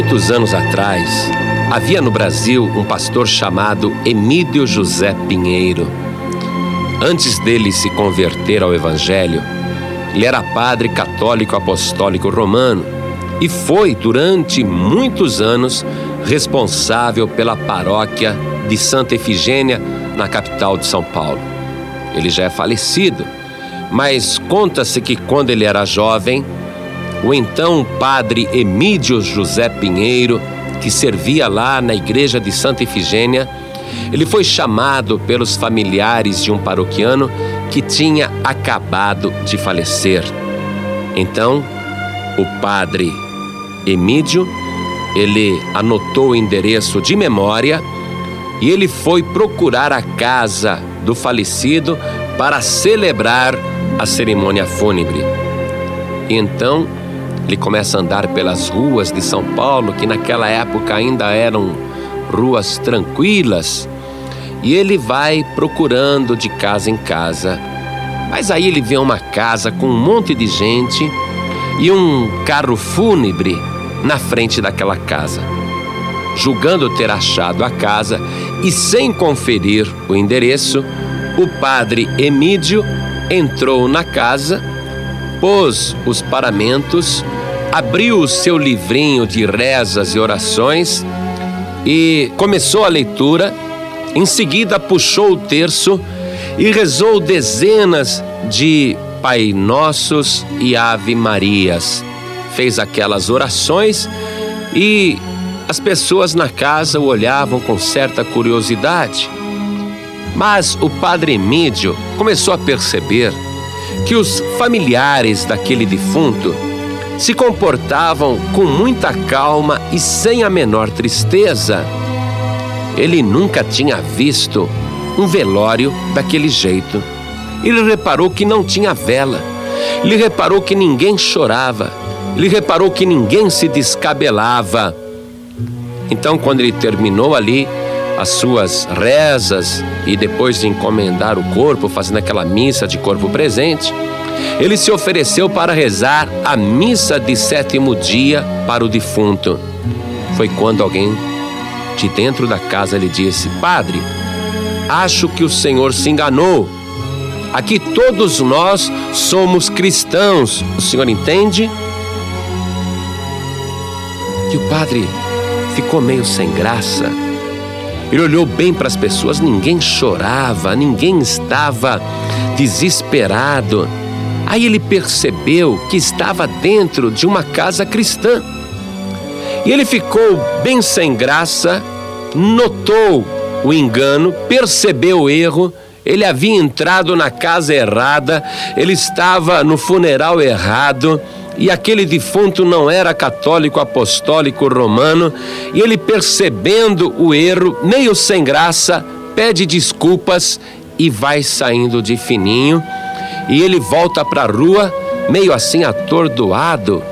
muitos anos atrás, havia no Brasil um pastor chamado Emílio José Pinheiro. Antes dele se converter ao Evangelho, ele era padre católico apostólico romano e foi, durante muitos anos, responsável pela paróquia de Santa Efigênia, na capital de São Paulo. Ele já é falecido, mas conta-se que quando ele era jovem, o então padre Emídio José Pinheiro, que servia lá na igreja de Santa Efigênia, ele foi chamado pelos familiares de um paroquiano que tinha acabado de falecer. Então, o padre Emídio, ele anotou o endereço de memória e ele foi procurar a casa do falecido para celebrar a cerimônia fúnebre. Então ele começa a andar pelas ruas de São Paulo, que naquela época ainda eram ruas tranquilas, e ele vai procurando de casa em casa. Mas aí ele vê uma casa com um monte de gente e um carro fúnebre na frente daquela casa. Julgando ter achado a casa e sem conferir o endereço, o padre Emídio entrou na casa, pôs os paramentos abriu o seu livrinho de rezas e orações e começou a leitura. Em seguida, puxou o terço e rezou dezenas de Pai Nossos e Ave Marias. Fez aquelas orações e as pessoas na casa o olhavam com certa curiosidade. Mas o padre Emídio começou a perceber que os familiares daquele defunto se comportavam com muita calma e sem a menor tristeza. Ele nunca tinha visto um velório daquele jeito. Ele reparou que não tinha vela. Ele reparou que ninguém chorava. Ele reparou que ninguém se descabelava. Então, quando ele terminou ali as suas rezas e depois de encomendar o corpo, fazendo aquela missa de corpo presente, ele se ofereceu para rezar a missa de sétimo dia para o defunto. Foi quando alguém de dentro da casa lhe disse: Padre, acho que o Senhor se enganou. Aqui todos nós somos cristãos. O senhor entende? E o padre ficou meio sem graça. Ele olhou bem para as pessoas, ninguém chorava, ninguém estava desesperado. Aí ele percebeu que estava dentro de uma casa cristã. E ele ficou bem sem graça, notou o engano, percebeu o erro. Ele havia entrado na casa errada, ele estava no funeral errado e aquele defunto não era católico apostólico romano, e ele percebendo o erro, meio sem graça, pede desculpas e vai saindo de fininho e ele volta para a rua, meio assim atordoado,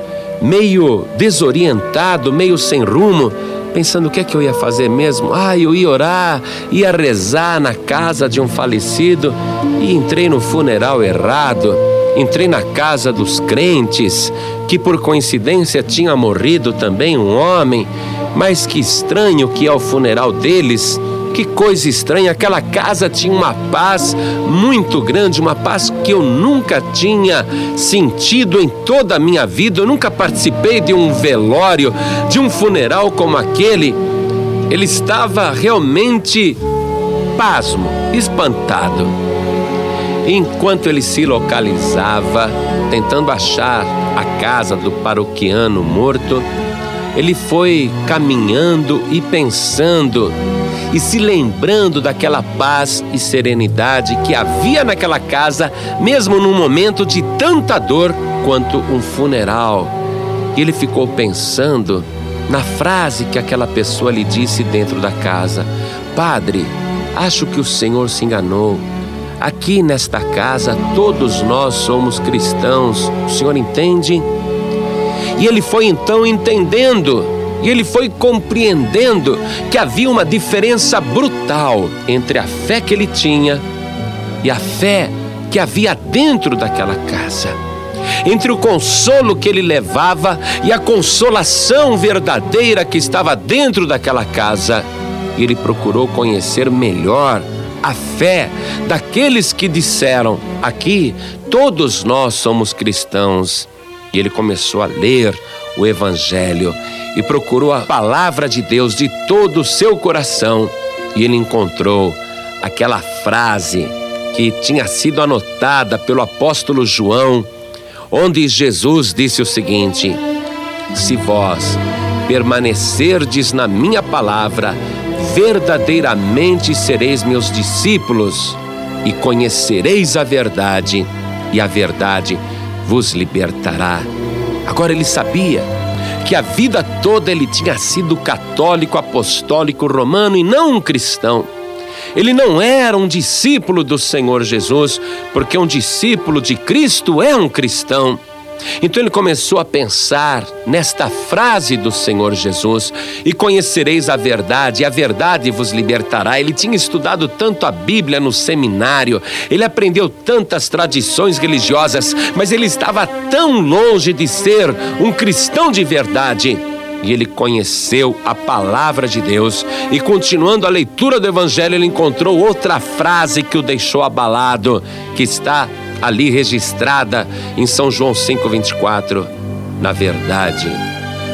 meio desorientado, meio sem rumo, pensando o que é que eu ia fazer mesmo. Ah, eu ia orar, ia rezar na casa de um falecido e entrei no funeral errado. Entrei na casa dos crentes, que por coincidência tinha morrido também um homem, mas que estranho que ao funeral deles que coisa estranha, aquela casa tinha uma paz muito grande, uma paz que eu nunca tinha sentido em toda a minha vida. Eu nunca participei de um velório, de um funeral como aquele. Ele estava realmente pasmo, espantado. Enquanto ele se localizava, tentando achar a casa do paroquiano morto, ele foi caminhando e pensando e se lembrando daquela paz e serenidade que havia naquela casa, mesmo num momento de tanta dor quanto um funeral. Ele ficou pensando na frase que aquela pessoa lhe disse dentro da casa: Padre, acho que o Senhor se enganou. Aqui nesta casa todos nós somos cristãos, o Senhor entende? E ele foi então entendendo e ele foi compreendendo que havia uma diferença brutal entre a fé que ele tinha e a fé que havia dentro daquela casa. entre o consolo que ele levava e a consolação verdadeira que estava dentro daquela casa. Ele procurou conhecer melhor a fé daqueles que disseram: aqui todos nós somos cristãos. E ele começou a ler o Evangelho e procurou a palavra de Deus de todo o seu coração. E ele encontrou aquela frase que tinha sido anotada pelo apóstolo João, onde Jesus disse o seguinte: Se vós permanecerdes na minha palavra, verdadeiramente sereis meus discípulos e conhecereis a verdade, e a verdade vos libertará. Agora ele sabia que a vida toda ele tinha sido católico, apostólico, romano e não um cristão. Ele não era um discípulo do Senhor Jesus, porque um discípulo de Cristo é um cristão. Então ele começou a pensar nesta frase do Senhor Jesus: E conhecereis a verdade, e a verdade vos libertará. Ele tinha estudado tanto a Bíblia no seminário, ele aprendeu tantas tradições religiosas, mas ele estava tão longe de ser um cristão de verdade. E ele conheceu a palavra de Deus, e continuando a leitura do Evangelho, ele encontrou outra frase que o deixou abalado, que está ali registrada em São João 5:24. Na verdade,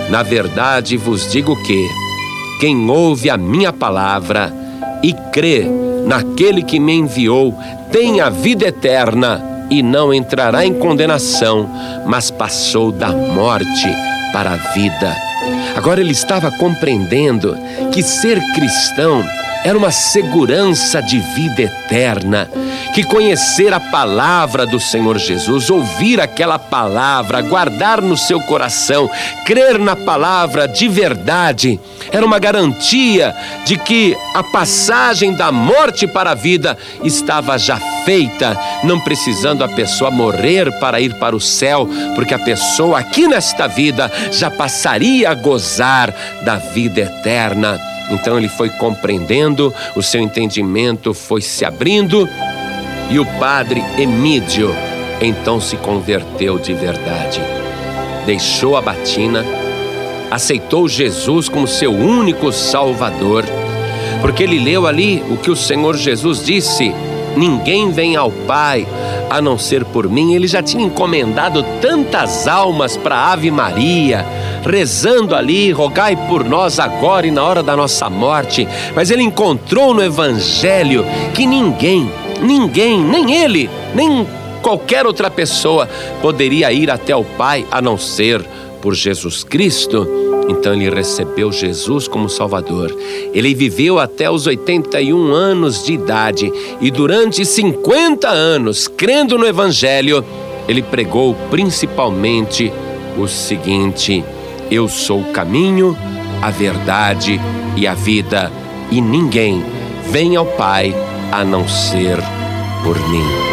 na verdade vos digo que quem ouve a minha palavra e crê naquele que me enviou tem a vida eterna e não entrará em condenação, mas passou da morte para a vida. Agora ele estava compreendendo que ser cristão era uma segurança de vida eterna que conhecer a palavra do Senhor Jesus, ouvir aquela palavra, guardar no seu coração, crer na palavra de verdade, era uma garantia de que a passagem da morte para a vida estava já feita, não precisando a pessoa morrer para ir para o céu, porque a pessoa aqui nesta vida já passaria a gozar da vida eterna. Então ele foi compreendendo, o seu entendimento foi se abrindo e o padre Emídio então se converteu de verdade. Deixou a batina, aceitou Jesus como seu único Salvador, porque ele leu ali o que o Senhor Jesus disse: Ninguém vem ao Pai a não ser por mim. Ele já tinha encomendado tantas almas para Ave Maria, rezando ali, rogai por nós agora e na hora da nossa morte. Mas ele encontrou no Evangelho que ninguém Ninguém, nem ele, nem qualquer outra pessoa poderia ir até o Pai a não ser por Jesus Cristo. Então ele recebeu Jesus como Salvador. Ele viveu até os 81 anos de idade e durante 50 anos, crendo no Evangelho, ele pregou principalmente o seguinte: Eu sou o caminho, a verdade e a vida, e ninguém vem ao Pai a não ser por mim.